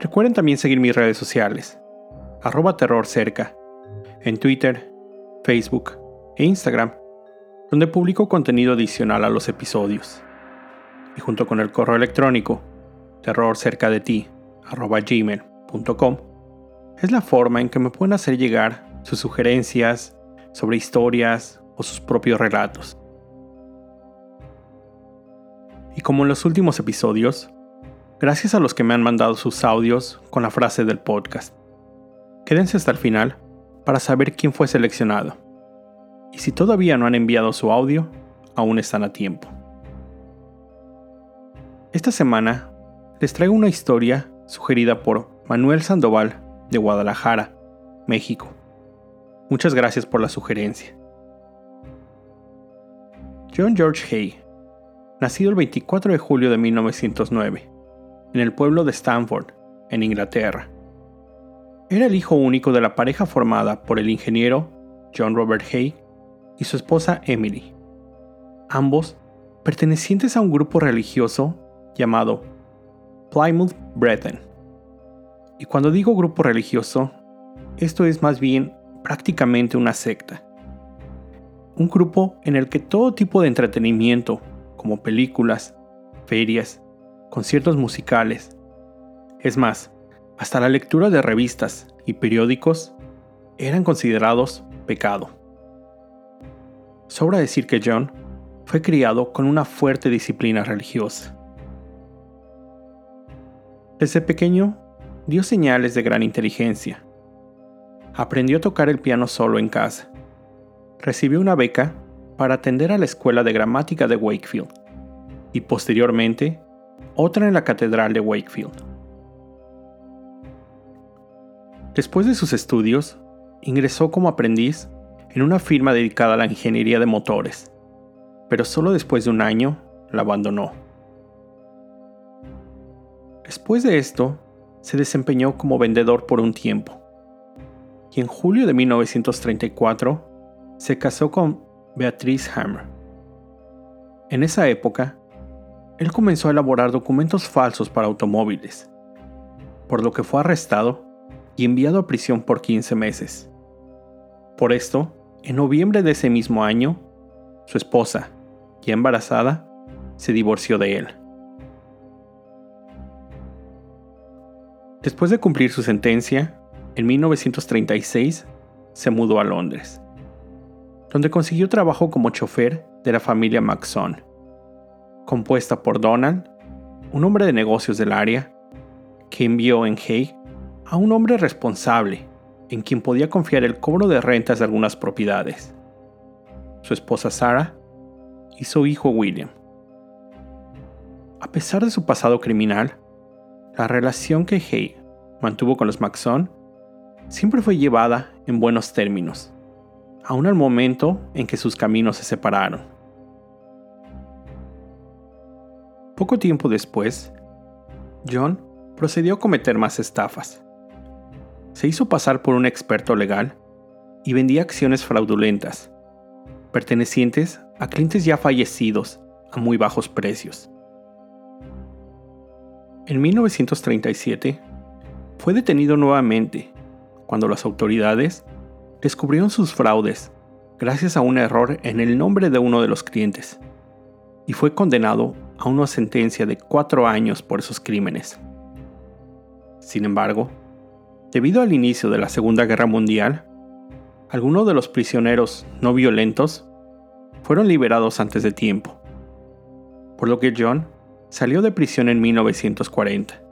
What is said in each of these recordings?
Recuerden también seguir mis redes sociales, arroba terrorcerca, en Twitter, Facebook e Instagram, donde publico contenido adicional a los episodios. Y junto con el correo electrónico, terrorcerca de ti, arroba gmail.com, es la forma en que me pueden hacer llegar sus sugerencias sobre historias o sus propios relatos. Y como en los últimos episodios, Gracias a los que me han mandado sus audios con la frase del podcast. Quédense hasta el final para saber quién fue seleccionado. Y si todavía no han enviado su audio, aún están a tiempo. Esta semana les traigo una historia sugerida por Manuel Sandoval de Guadalajara, México. Muchas gracias por la sugerencia. John George Hay, nacido el 24 de julio de 1909, en el pueblo de Stanford, en Inglaterra. Era el hijo único de la pareja formada por el ingeniero John Robert Hay y su esposa Emily, ambos pertenecientes a un grupo religioso llamado Plymouth Brethren. Y cuando digo grupo religioso, esto es más bien prácticamente una secta. Un grupo en el que todo tipo de entretenimiento, como películas, ferias conciertos musicales. Es más, hasta la lectura de revistas y periódicos eran considerados pecado. Sobra decir que John fue criado con una fuerte disciplina religiosa. Desde pequeño dio señales de gran inteligencia. Aprendió a tocar el piano solo en casa. Recibió una beca para atender a la Escuela de Gramática de Wakefield y posteriormente otra en la Catedral de Wakefield. Después de sus estudios, ingresó como aprendiz en una firma dedicada a la ingeniería de motores, pero solo después de un año la abandonó. Después de esto, se desempeñó como vendedor por un tiempo, y en julio de 1934 se casó con Beatrice Hammer. En esa época, él comenzó a elaborar documentos falsos para automóviles, por lo que fue arrestado y enviado a prisión por 15 meses. Por esto, en noviembre de ese mismo año, su esposa, ya embarazada, se divorció de él. Después de cumplir su sentencia, en 1936 se mudó a Londres, donde consiguió trabajo como chofer de la familia Maxon compuesta por Donald, un hombre de negocios del área, que envió en Hay a un hombre responsable en quien podía confiar el cobro de rentas de algunas propiedades, su esposa Sarah y su hijo William. A pesar de su pasado criminal, la relación que Hay mantuvo con los Maxon siempre fue llevada en buenos términos, aun al momento en que sus caminos se separaron. Poco tiempo después, John procedió a cometer más estafas. Se hizo pasar por un experto legal y vendía acciones fraudulentas, pertenecientes a clientes ya fallecidos a muy bajos precios. En 1937, fue detenido nuevamente cuando las autoridades descubrieron sus fraudes gracias a un error en el nombre de uno de los clientes y fue condenado a una sentencia de cuatro años por esos crímenes. Sin embargo, debido al inicio de la Segunda Guerra Mundial, algunos de los prisioneros no violentos fueron liberados antes de tiempo, por lo que John salió de prisión en 1940.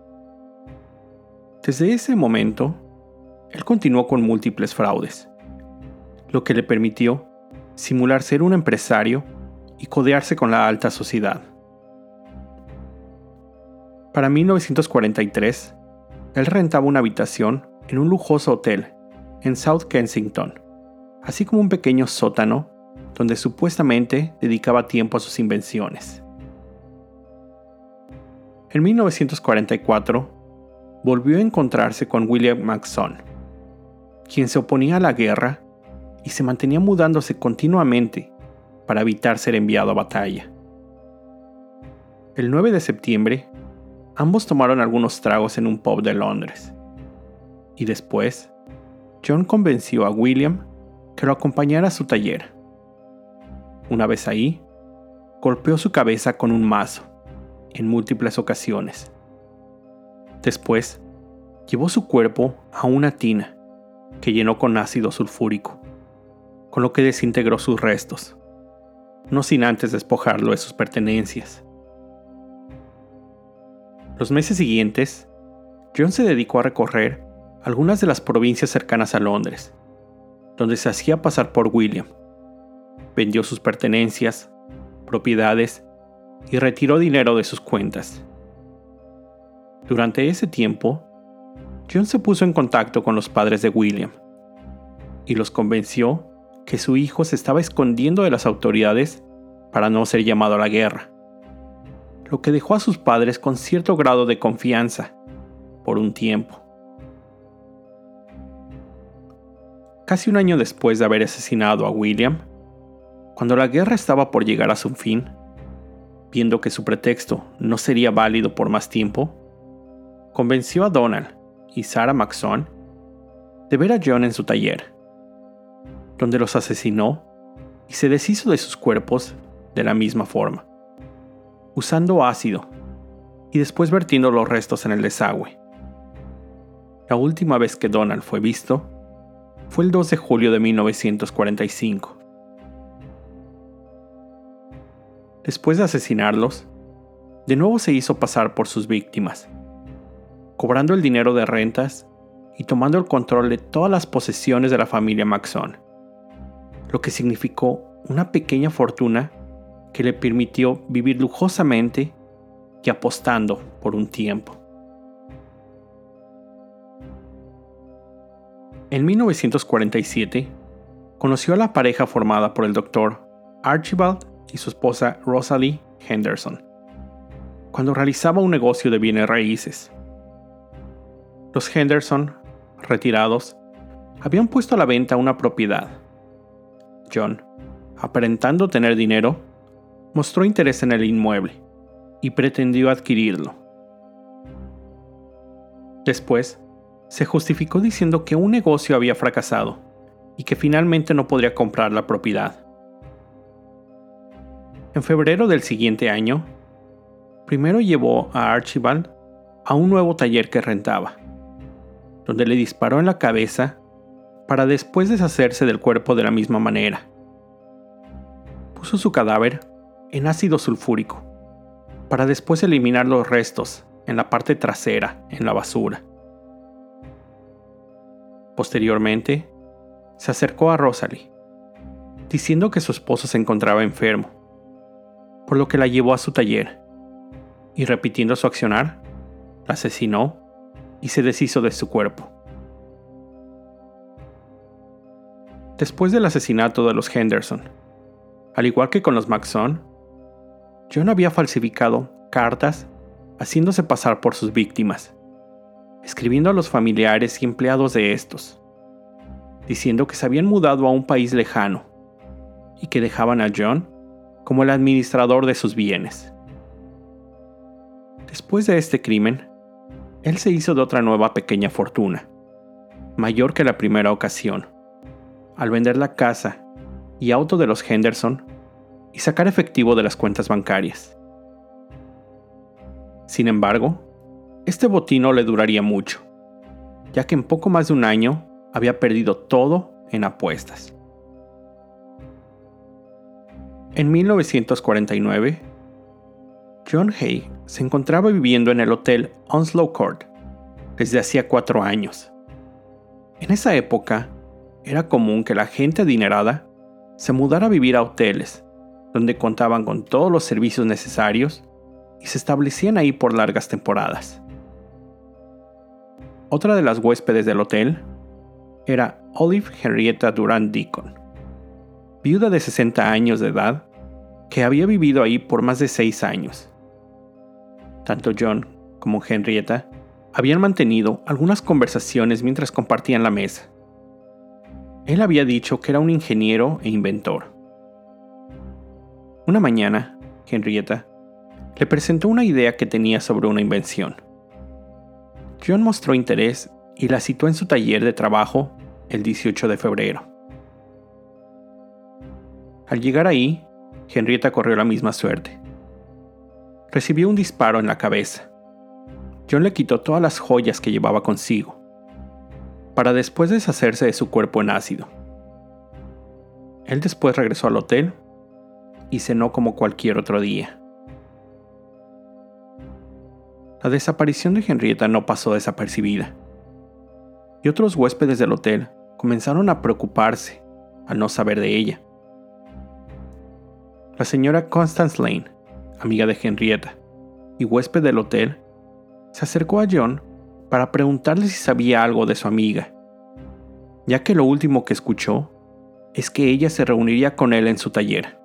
Desde ese momento, él continuó con múltiples fraudes, lo que le permitió simular ser un empresario y codearse con la alta sociedad. Para 1943, él rentaba una habitación en un lujoso hotel en South Kensington, así como un pequeño sótano donde supuestamente dedicaba tiempo a sus invenciones. En 1944, volvió a encontrarse con William Maxson, quien se oponía a la guerra y se mantenía mudándose continuamente para evitar ser enviado a batalla. El 9 de septiembre, ambos tomaron algunos tragos en un pub de Londres. Y después, John convenció a William que lo acompañara a su taller. Una vez ahí, golpeó su cabeza con un mazo, en múltiples ocasiones. Después, llevó su cuerpo a una tina que llenó con ácido sulfúrico, con lo que desintegró sus restos, no sin antes despojarlo de sus pertenencias. Los meses siguientes, John se dedicó a recorrer algunas de las provincias cercanas a Londres, donde se hacía pasar por William. Vendió sus pertenencias, propiedades y retiró dinero de sus cuentas. Durante ese tiempo, John se puso en contacto con los padres de William y los convenció que su hijo se estaba escondiendo de las autoridades para no ser llamado a la guerra, lo que dejó a sus padres con cierto grado de confianza por un tiempo. Casi un año después de haber asesinado a William, cuando la guerra estaba por llegar a su fin, viendo que su pretexto no sería válido por más tiempo, convenció a Donald y Sarah Maxon de ver a John en su taller, donde los asesinó y se deshizo de sus cuerpos de la misma forma, usando ácido y después vertiendo los restos en el desagüe. La última vez que Donald fue visto fue el 2 de julio de 1945. Después de asesinarlos, de nuevo se hizo pasar por sus víctimas cobrando el dinero de rentas y tomando el control de todas las posesiones de la familia Maxon, lo que significó una pequeña fortuna que le permitió vivir lujosamente y apostando por un tiempo. En 1947, conoció a la pareja formada por el doctor Archibald y su esposa Rosalie Henderson, cuando realizaba un negocio de bienes raíces. Los Henderson, retirados, habían puesto a la venta una propiedad. John, aparentando tener dinero, mostró interés en el inmueble y pretendió adquirirlo. Después, se justificó diciendo que un negocio había fracasado y que finalmente no podría comprar la propiedad. En febrero del siguiente año, primero llevó a Archibald a un nuevo taller que rentaba donde le disparó en la cabeza para después deshacerse del cuerpo de la misma manera. Puso su cadáver en ácido sulfúrico para después eliminar los restos en la parte trasera, en la basura. Posteriormente, se acercó a Rosalie, diciendo que su esposo se encontraba enfermo, por lo que la llevó a su taller y repitiendo su accionar, la asesinó y se deshizo de su cuerpo. Después del asesinato de los Henderson, al igual que con los Maxon, John había falsificado cartas haciéndose pasar por sus víctimas, escribiendo a los familiares y empleados de estos, diciendo que se habían mudado a un país lejano y que dejaban a John como el administrador de sus bienes. Después de este crimen, él se hizo de otra nueva pequeña fortuna, mayor que la primera ocasión, al vender la casa y auto de los Henderson y sacar efectivo de las cuentas bancarias. Sin embargo, este botín no le duraría mucho, ya que en poco más de un año había perdido todo en apuestas. En 1949, John Hay se encontraba viviendo en el hotel Onslow Court desde hacía cuatro años. En esa época, era común que la gente adinerada se mudara a vivir a hoteles, donde contaban con todos los servicios necesarios y se establecían ahí por largas temporadas. Otra de las huéspedes del hotel era Olive Henrietta Durant Deacon, viuda de 60 años de edad que había vivido ahí por más de seis años. Tanto John como Henrietta habían mantenido algunas conversaciones mientras compartían la mesa. Él había dicho que era un ingeniero e inventor. Una mañana, Henrietta le presentó una idea que tenía sobre una invención. John mostró interés y la citó en su taller de trabajo el 18 de febrero. Al llegar ahí, Henrietta corrió la misma suerte. Recibió un disparo en la cabeza. John le quitó todas las joyas que llevaba consigo, para después deshacerse de su cuerpo en ácido. Él después regresó al hotel y cenó como cualquier otro día. La desaparición de Henrietta no pasó desapercibida, y otros huéspedes del hotel comenzaron a preocuparse al no saber de ella. La señora Constance Lane, amiga de Henrietta y huésped del hotel, se acercó a John para preguntarle si sabía algo de su amiga, ya que lo último que escuchó es que ella se reuniría con él en su taller.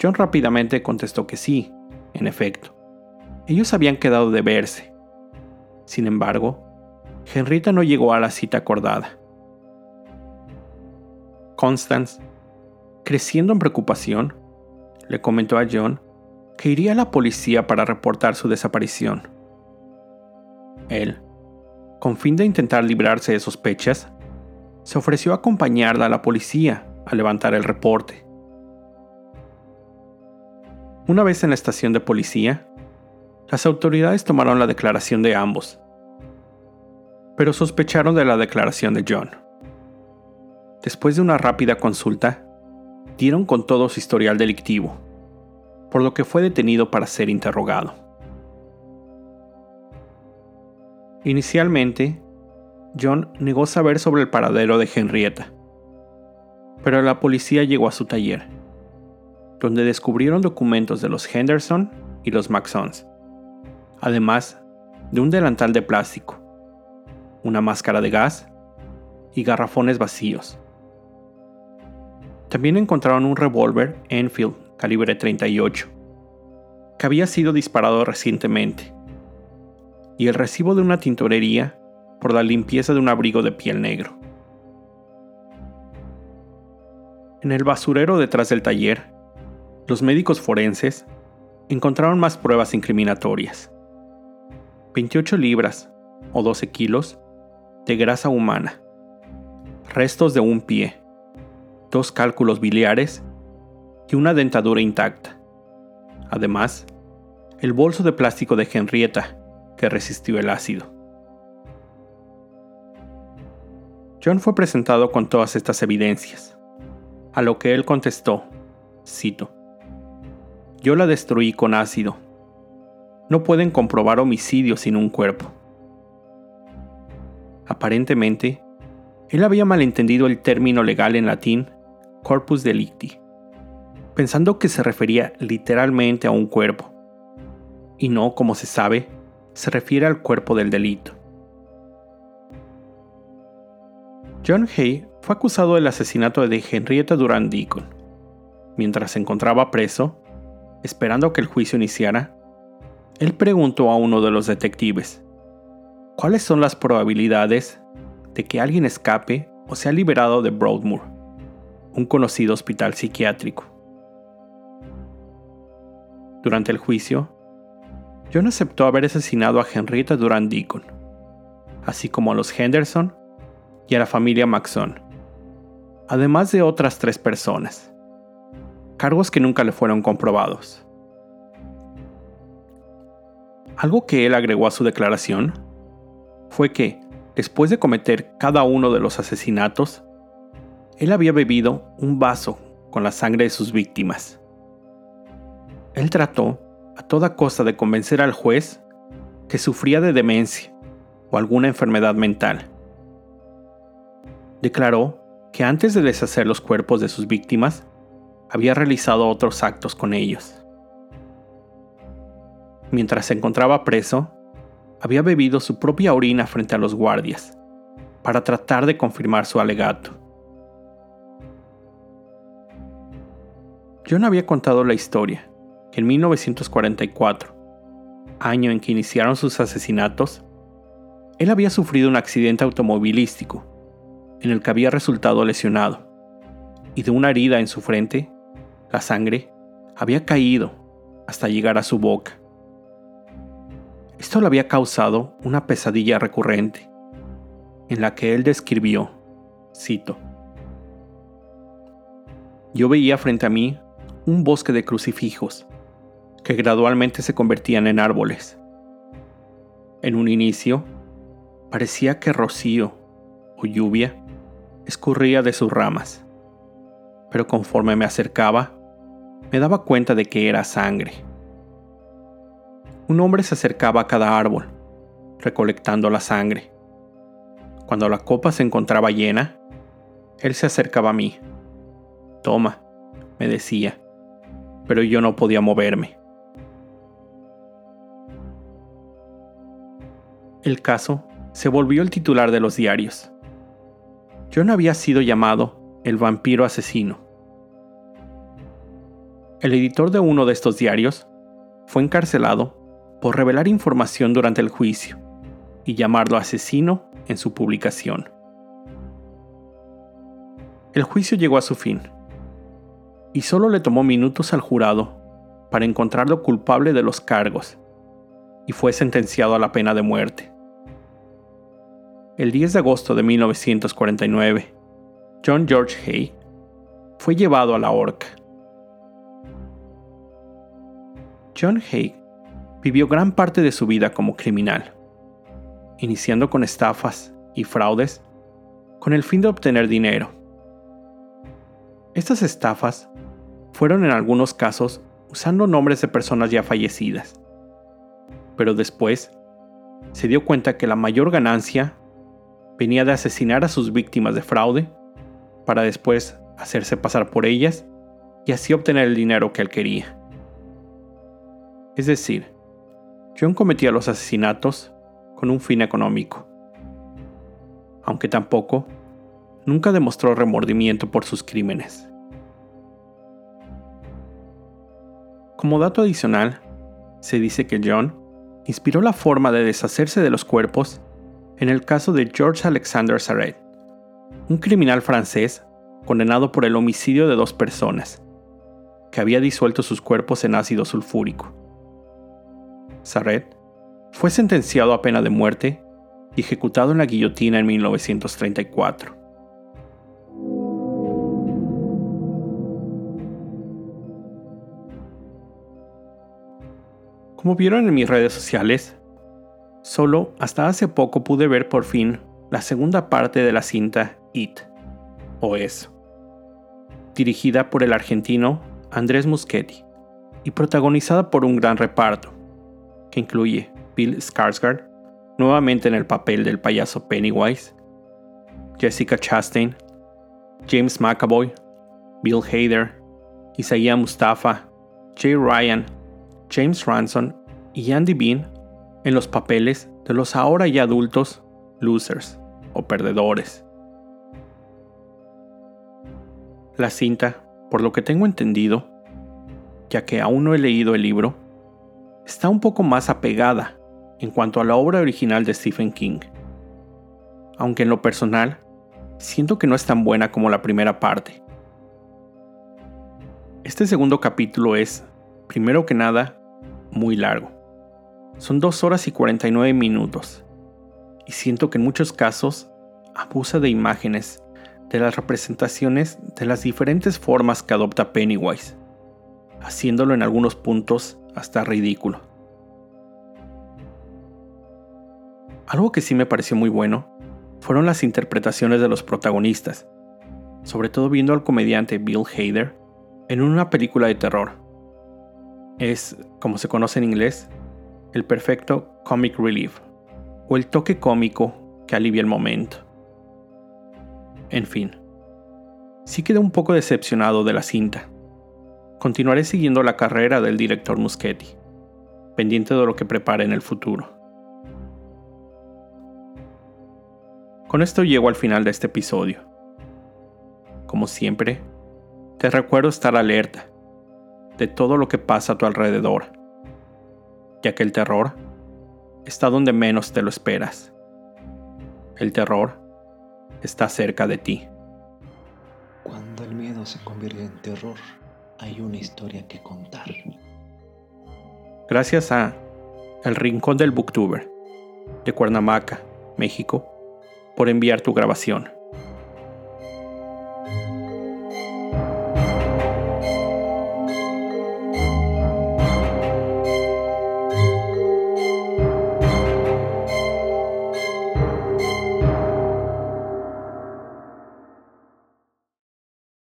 John rápidamente contestó que sí, en efecto. Ellos habían quedado de verse. Sin embargo, Henrietta no llegó a la cita acordada. Constance Creciendo en preocupación, le comentó a John que iría a la policía para reportar su desaparición. Él, con fin de intentar librarse de sospechas, se ofreció a acompañarla a la policía a levantar el reporte. Una vez en la estación de policía, las autoridades tomaron la declaración de ambos, pero sospecharon de la declaración de John. Después de una rápida consulta, dieron con todo su historial delictivo, por lo que fue detenido para ser interrogado. Inicialmente, John negó saber sobre el paradero de Henrietta, pero la policía llegó a su taller, donde descubrieron documentos de los Henderson y los Maxons, además de un delantal de plástico, una máscara de gas y garrafones vacíos. También encontraron un revólver Enfield calibre 38, que había sido disparado recientemente, y el recibo de una tintorería por la limpieza de un abrigo de piel negro. En el basurero detrás del taller, los médicos forenses encontraron más pruebas incriminatorias. 28 libras, o 12 kilos, de grasa humana, restos de un pie, dos cálculos biliares y una dentadura intacta. Además, el bolso de plástico de Henrietta, que resistió el ácido. John fue presentado con todas estas evidencias, a lo que él contestó, cito, Yo la destruí con ácido. No pueden comprobar homicidio sin un cuerpo. Aparentemente, él había malentendido el término legal en latín corpus delicti, pensando que se refería literalmente a un cuerpo, y no, como se sabe, se refiere al cuerpo del delito. John Hay fue acusado del asesinato de Henrietta Durand Deacon. Mientras se encontraba preso, esperando que el juicio iniciara, él preguntó a uno de los detectives, ¿cuáles son las probabilidades de que alguien escape o sea liberado de Broadmoor? un conocido hospital psiquiátrico. Durante el juicio, John aceptó haber asesinado a Henrietta Durand Deacon, así como a los Henderson y a la familia Maxon, además de otras tres personas, cargos que nunca le fueron comprobados. Algo que él agregó a su declaración fue que, después de cometer cada uno de los asesinatos, él había bebido un vaso con la sangre de sus víctimas. Él trató a toda costa de convencer al juez que sufría de demencia o alguna enfermedad mental. Declaró que antes de deshacer los cuerpos de sus víctimas, había realizado otros actos con ellos. Mientras se encontraba preso, había bebido su propia orina frente a los guardias, para tratar de confirmar su alegato. John había contado la historia, que en 1944, año en que iniciaron sus asesinatos, él había sufrido un accidente automovilístico, en el que había resultado lesionado, y de una herida en su frente, la sangre había caído hasta llegar a su boca. Esto le había causado una pesadilla recurrente, en la que él describió, cito, Yo veía frente a mí un bosque de crucifijos, que gradualmente se convertían en árboles. En un inicio, parecía que rocío o lluvia escurría de sus ramas, pero conforme me acercaba, me daba cuenta de que era sangre. Un hombre se acercaba a cada árbol, recolectando la sangre. Cuando la copa se encontraba llena, él se acercaba a mí. Toma, me decía, pero yo no podía moverme. El caso se volvió el titular de los diarios. John había sido llamado el vampiro asesino el editor de uno de estos diarios fue encarcelado por revelar información durante el juicio y llamarlo asesino en su publicación. El juicio llegó a su fin y solo le tomó minutos al jurado para encontrarlo culpable de los cargos y fue sentenciado a la pena de muerte. El 10 de agosto de 1949, John George Hay fue llevado a la horca. John Haig vivió gran parte de su vida como criminal, iniciando con estafas y fraudes con el fin de obtener dinero. Estas estafas fueron en algunos casos usando nombres de personas ya fallecidas, pero después se dio cuenta que la mayor ganancia venía de asesinar a sus víctimas de fraude para después hacerse pasar por ellas y así obtener el dinero que él quería. Es decir, John cometía los asesinatos con un fin económico. Aunque tampoco, nunca demostró remordimiento por sus crímenes. Como dato adicional, se dice que John inspiró la forma de deshacerse de los cuerpos en el caso de George Alexander Sarret, un criminal francés condenado por el homicidio de dos personas, que había disuelto sus cuerpos en ácido sulfúrico. Sarret, fue sentenciado a pena de muerte y ejecutado en la guillotina en 1934. Como vieron en mis redes sociales, solo hasta hace poco pude ver por fin la segunda parte de la cinta It, o Eso, dirigida por el argentino Andrés Muschetti y protagonizada por un gran reparto, que incluye Bill Skarsgård, nuevamente en el papel del payaso Pennywise, Jessica Chastain, James McAvoy, Bill Hader, Isaiah Mustafa, Jay Ryan, James Ranson y Andy Bean en los papeles de los ahora ya adultos losers o perdedores. La cinta, por lo que tengo entendido, ya que aún no he leído el libro, está un poco más apegada en cuanto a la obra original de Stephen King. Aunque en lo personal, siento que no es tan buena como la primera parte. Este segundo capítulo es, primero que nada, muy largo. Son 2 horas y 49 minutos. Y siento que en muchos casos abusa de imágenes, de las representaciones de las diferentes formas que adopta Pennywise, haciéndolo en algunos puntos hasta ridículo. Algo que sí me pareció muy bueno fueron las interpretaciones de los protagonistas, sobre todo viendo al comediante Bill Hader en una película de terror. Es, como se conoce en inglés, el perfecto comic relief, o el toque cómico que alivia el momento. En fin, sí quedé un poco decepcionado de la cinta, continuaré siguiendo la carrera del director Muschetti, pendiente de lo que prepare en el futuro. Con esto llego al final de este episodio. Como siempre, te recuerdo estar alerta de todo lo que pasa a tu alrededor, ya que el terror está donde menos te lo esperas. El terror está cerca de ti. Cuando el miedo se convierte en terror, hay una historia que contar. Gracias a El Rincón del Booktuber de Cuernavaca, México, por enviar tu grabación.